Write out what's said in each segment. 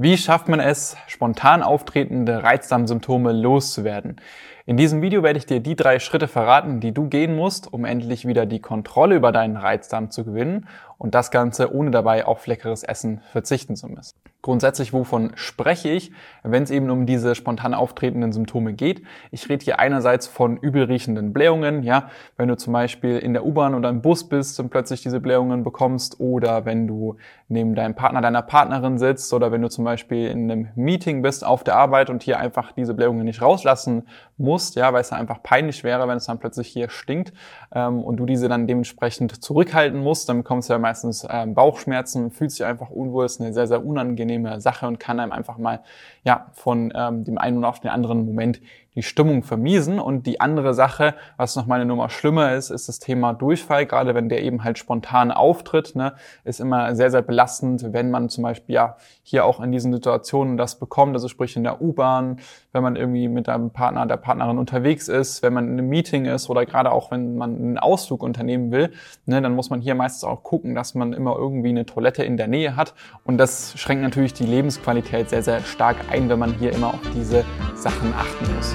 Wie schafft man es, spontan auftretende Reizdarmsymptome loszuwerden? In diesem Video werde ich dir die drei Schritte verraten, die du gehen musst, um endlich wieder die Kontrolle über deinen Reizdarm zu gewinnen und das Ganze ohne dabei auf leckeres Essen verzichten zu müssen. Grundsätzlich, wovon spreche ich, wenn es eben um diese spontan auftretenden Symptome geht? Ich rede hier einerseits von übelriechenden Blähungen, ja, wenn du zum Beispiel in der U-Bahn oder im Bus bist und plötzlich diese Blähungen bekommst oder wenn du neben deinem Partner, deiner Partnerin sitzt oder wenn du zum Beispiel in einem Meeting bist auf der Arbeit und hier einfach diese Blähungen nicht rauslassen musst, ja, weil es dann einfach peinlich wäre, wenn es dann plötzlich hier stinkt ähm, und du diese dann dementsprechend zurückhalten musst, dann bekommst du ja meistens ähm, Bauchschmerzen, fühlt sich einfach unwohl, ist eine sehr, sehr unangenehme Sache und kann einem einfach mal ja von ähm, dem einen oder auf den anderen Moment die Stimmung vermiesen. Und die andere Sache, was noch mal eine Nummer schlimmer ist, ist das Thema Durchfall. Gerade wenn der eben halt spontan auftritt, ne, ist immer sehr, sehr belastend, wenn man zum Beispiel ja hier auch in diesen Situationen das bekommt, also sprich in der U-Bahn, wenn man irgendwie mit einem Partner, der Partnerin unterwegs ist, wenn man in einem Meeting ist oder gerade auch wenn man einen Ausflug unternehmen will, ne, dann muss man hier meistens auch gucken, dass man immer irgendwie eine Toilette in der Nähe hat. Und das schränkt natürlich die Lebensqualität sehr, sehr stark ein, wenn man hier immer auf diese Sachen achten muss.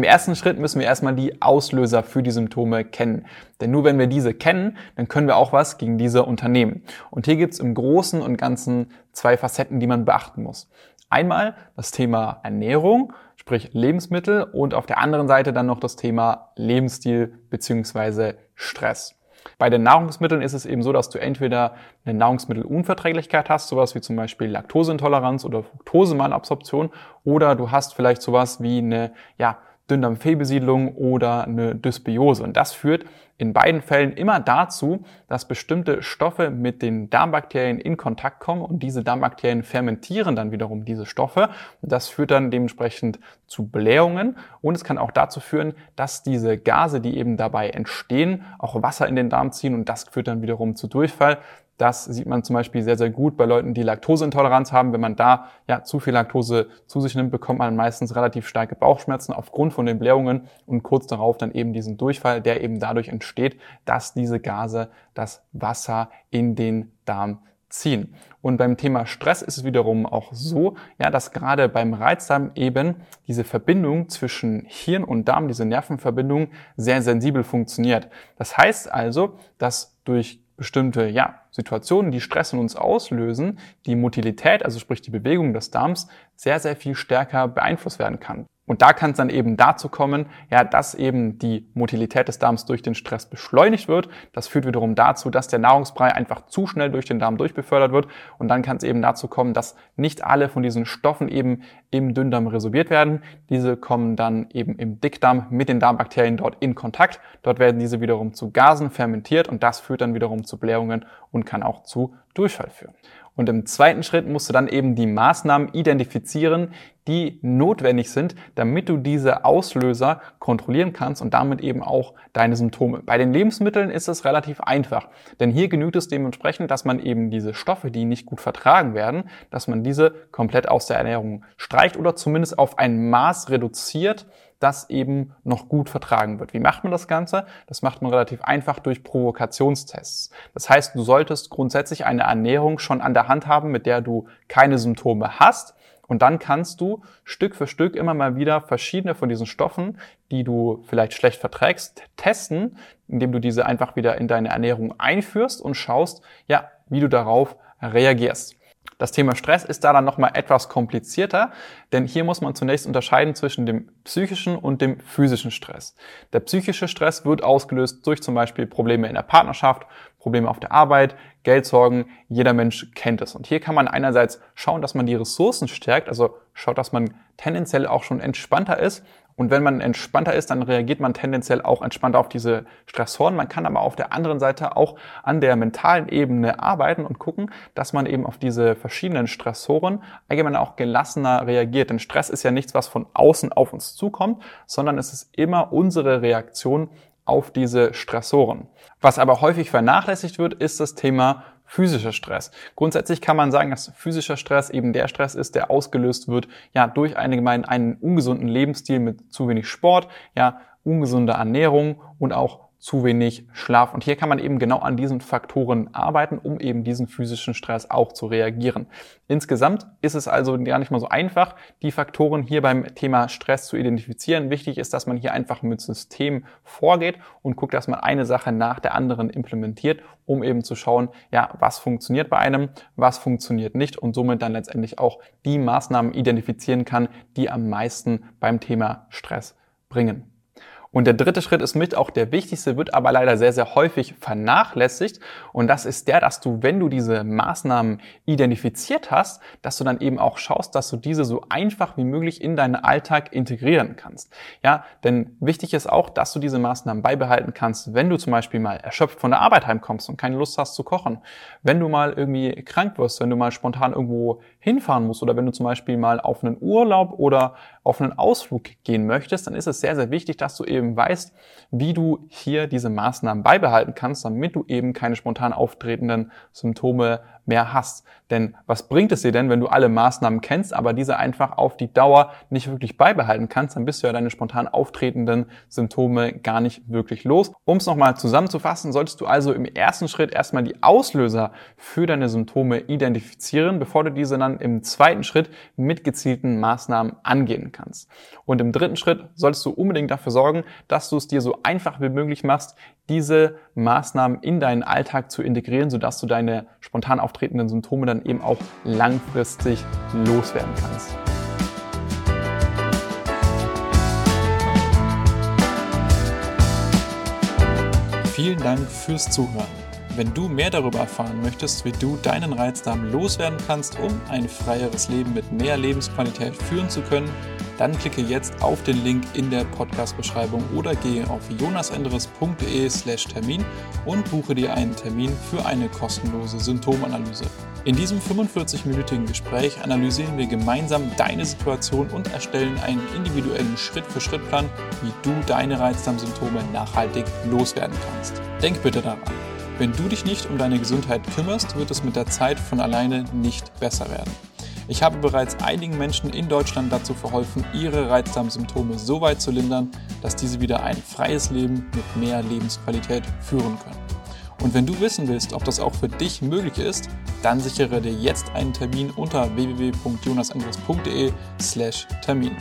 Im ersten Schritt müssen wir erstmal die Auslöser für die Symptome kennen. Denn nur wenn wir diese kennen, dann können wir auch was gegen diese unternehmen. Und hier gibt es im Großen und Ganzen zwei Facetten, die man beachten muss. Einmal das Thema Ernährung, sprich Lebensmittel und auf der anderen Seite dann noch das Thema Lebensstil beziehungsweise Stress. Bei den Nahrungsmitteln ist es eben so, dass du entweder eine Nahrungsmittelunverträglichkeit hast, sowas wie zum Beispiel Laktoseintoleranz oder Fructosemalabsorption, oder du hast vielleicht sowas wie eine ja, Dünndarmfehlbesiedlung oder eine Dysbiose. Und das führt in beiden Fällen immer dazu, dass bestimmte Stoffe mit den Darmbakterien in Kontakt kommen und diese Darmbakterien fermentieren dann wiederum diese Stoffe. Das führt dann dementsprechend zu Blähungen und es kann auch dazu führen, dass diese Gase, die eben dabei entstehen, auch Wasser in den Darm ziehen und das führt dann wiederum zu Durchfall. Das sieht man zum Beispiel sehr, sehr gut bei Leuten, die Laktoseintoleranz haben. Wenn man da ja zu viel Laktose zu sich nimmt, bekommt man meistens relativ starke Bauchschmerzen aufgrund von den Blähungen und kurz darauf dann eben diesen Durchfall, der eben dadurch entsteht, dass diese Gase das Wasser in den Darm ziehen. Und beim Thema Stress ist es wiederum auch so, ja, dass gerade beim Reizdarm eben diese Verbindung zwischen Hirn und Darm, diese Nervenverbindung sehr sensibel funktioniert. Das heißt also, dass durch bestimmte ja, Situationen, die Stress in uns auslösen, die Motilität, also sprich die Bewegung des Darms, sehr, sehr viel stärker beeinflusst werden kann. Und da kann es dann eben dazu kommen, ja, dass eben die Motilität des Darms durch den Stress beschleunigt wird. Das führt wiederum dazu, dass der Nahrungsbrei einfach zu schnell durch den Darm durchbefördert wird. Und dann kann es eben dazu kommen, dass nicht alle von diesen Stoffen eben im Dünndarm resorbiert werden. Diese kommen dann eben im Dickdarm mit den Darmbakterien dort in Kontakt. Dort werden diese wiederum zu Gasen fermentiert und das führt dann wiederum zu Blähungen und kann auch zu Durchfall führen. Und im zweiten Schritt musst du dann eben die Maßnahmen identifizieren, die notwendig sind, damit du diese Auslöser kontrollieren kannst und damit eben auch deine Symptome. Bei den Lebensmitteln ist es relativ einfach, denn hier genügt es dementsprechend, dass man eben diese Stoffe, die nicht gut vertragen werden, dass man diese komplett aus der Ernährung streicht oder zumindest auf ein Maß reduziert, das eben noch gut vertragen wird. Wie macht man das Ganze? Das macht man relativ einfach durch Provokationstests. Das heißt, du solltest grundsätzlich eine Ernährung schon an der Hand haben, mit der du keine Symptome hast. Und dann kannst du Stück für Stück immer mal wieder verschiedene von diesen Stoffen, die du vielleicht schlecht verträgst, testen, indem du diese einfach wieder in deine Ernährung einführst und schaust, ja, wie du darauf reagierst. Das Thema Stress ist da dann nochmal etwas komplizierter, denn hier muss man zunächst unterscheiden zwischen dem psychischen und dem physischen Stress. Der psychische Stress wird ausgelöst durch zum Beispiel Probleme in der Partnerschaft, Probleme auf der Arbeit, Geldsorgen, jeder Mensch kennt es. Und hier kann man einerseits schauen, dass man die Ressourcen stärkt, also schaut, dass man tendenziell auch schon entspannter ist und wenn man entspannter ist, dann reagiert man tendenziell auch entspannter auf diese Stressoren. Man kann aber auf der anderen Seite auch an der mentalen Ebene arbeiten und gucken, dass man eben auf diese verschiedenen Stressoren allgemein auch gelassener reagiert. Denn Stress ist ja nichts, was von außen auf uns zukommt, sondern es ist immer unsere Reaktion auf diese Stressoren. Was aber häufig vernachlässigt wird, ist das Thema physischer Stress. Grundsätzlich kann man sagen, dass physischer Stress eben der Stress ist, der ausgelöst wird, ja, durch allgemein einen ungesunden Lebensstil mit zu wenig Sport, ja, ungesunde Ernährung und auch zu wenig Schlaf. Und hier kann man eben genau an diesen Faktoren arbeiten, um eben diesen physischen Stress auch zu reagieren. Insgesamt ist es also gar nicht mal so einfach, die Faktoren hier beim Thema Stress zu identifizieren. Wichtig ist, dass man hier einfach mit System vorgeht und guckt, dass man eine Sache nach der anderen implementiert, um eben zu schauen, ja, was funktioniert bei einem, was funktioniert nicht und somit dann letztendlich auch die Maßnahmen identifizieren kann, die am meisten beim Thema Stress bringen. Und der dritte Schritt ist mit auch der wichtigste, wird aber leider sehr, sehr häufig vernachlässigt. Und das ist der, dass du, wenn du diese Maßnahmen identifiziert hast, dass du dann eben auch schaust, dass du diese so einfach wie möglich in deinen Alltag integrieren kannst. Ja, denn wichtig ist auch, dass du diese Maßnahmen beibehalten kannst, wenn du zum Beispiel mal erschöpft von der Arbeit heimkommst und keine Lust hast zu kochen. Wenn du mal irgendwie krank wirst, wenn du mal spontan irgendwo hinfahren musst oder wenn du zum Beispiel mal auf einen Urlaub oder auf einen Ausflug gehen möchtest, dann ist es sehr, sehr wichtig, dass du eben weißt, wie du hier diese Maßnahmen beibehalten kannst, damit du eben keine spontan auftretenden Symptome mehr hast. Denn was bringt es dir denn, wenn du alle Maßnahmen kennst, aber diese einfach auf die Dauer nicht wirklich beibehalten kannst, dann bist du ja deine spontan auftretenden Symptome gar nicht wirklich los. Um es nochmal zusammenzufassen, solltest du also im ersten Schritt erstmal die Auslöser für deine Symptome identifizieren, bevor du diese dann im zweiten Schritt mit gezielten Maßnahmen angehen kannst. Und im dritten Schritt solltest du unbedingt dafür sorgen, dass du es dir so einfach wie möglich machst, diese Maßnahmen in deinen Alltag zu integrieren, sodass du deine spontan auftretenden Symptome dann eben auch langfristig loswerden kannst. Vielen Dank fürs Zuhören. Wenn du mehr darüber erfahren möchtest, wie du deinen Reizdarm loswerden kannst, um ein freieres Leben mit mehr Lebensqualität führen zu können, dann klicke jetzt auf den Link in der Podcast-Beschreibung oder gehe auf jonasenderes.de/slash Termin und buche dir einen Termin für eine kostenlose Symptomanalyse. In diesem 45-minütigen Gespräch analysieren wir gemeinsam deine Situation und erstellen einen individuellen Schritt-für-Schritt-Plan, wie du deine Reizdarmsymptome nachhaltig loswerden kannst. Denk bitte daran. Wenn du dich nicht um deine Gesundheit kümmerst, wird es mit der Zeit von alleine nicht besser werden. Ich habe bereits einigen Menschen in Deutschland dazu verholfen, ihre Reizdarmsymptome so weit zu lindern, dass diese wieder ein freies Leben mit mehr Lebensqualität führen können. Und wenn du wissen willst, ob das auch für dich möglich ist, dann sichere dir jetzt einen Termin unter www.jonasandres.de/termin.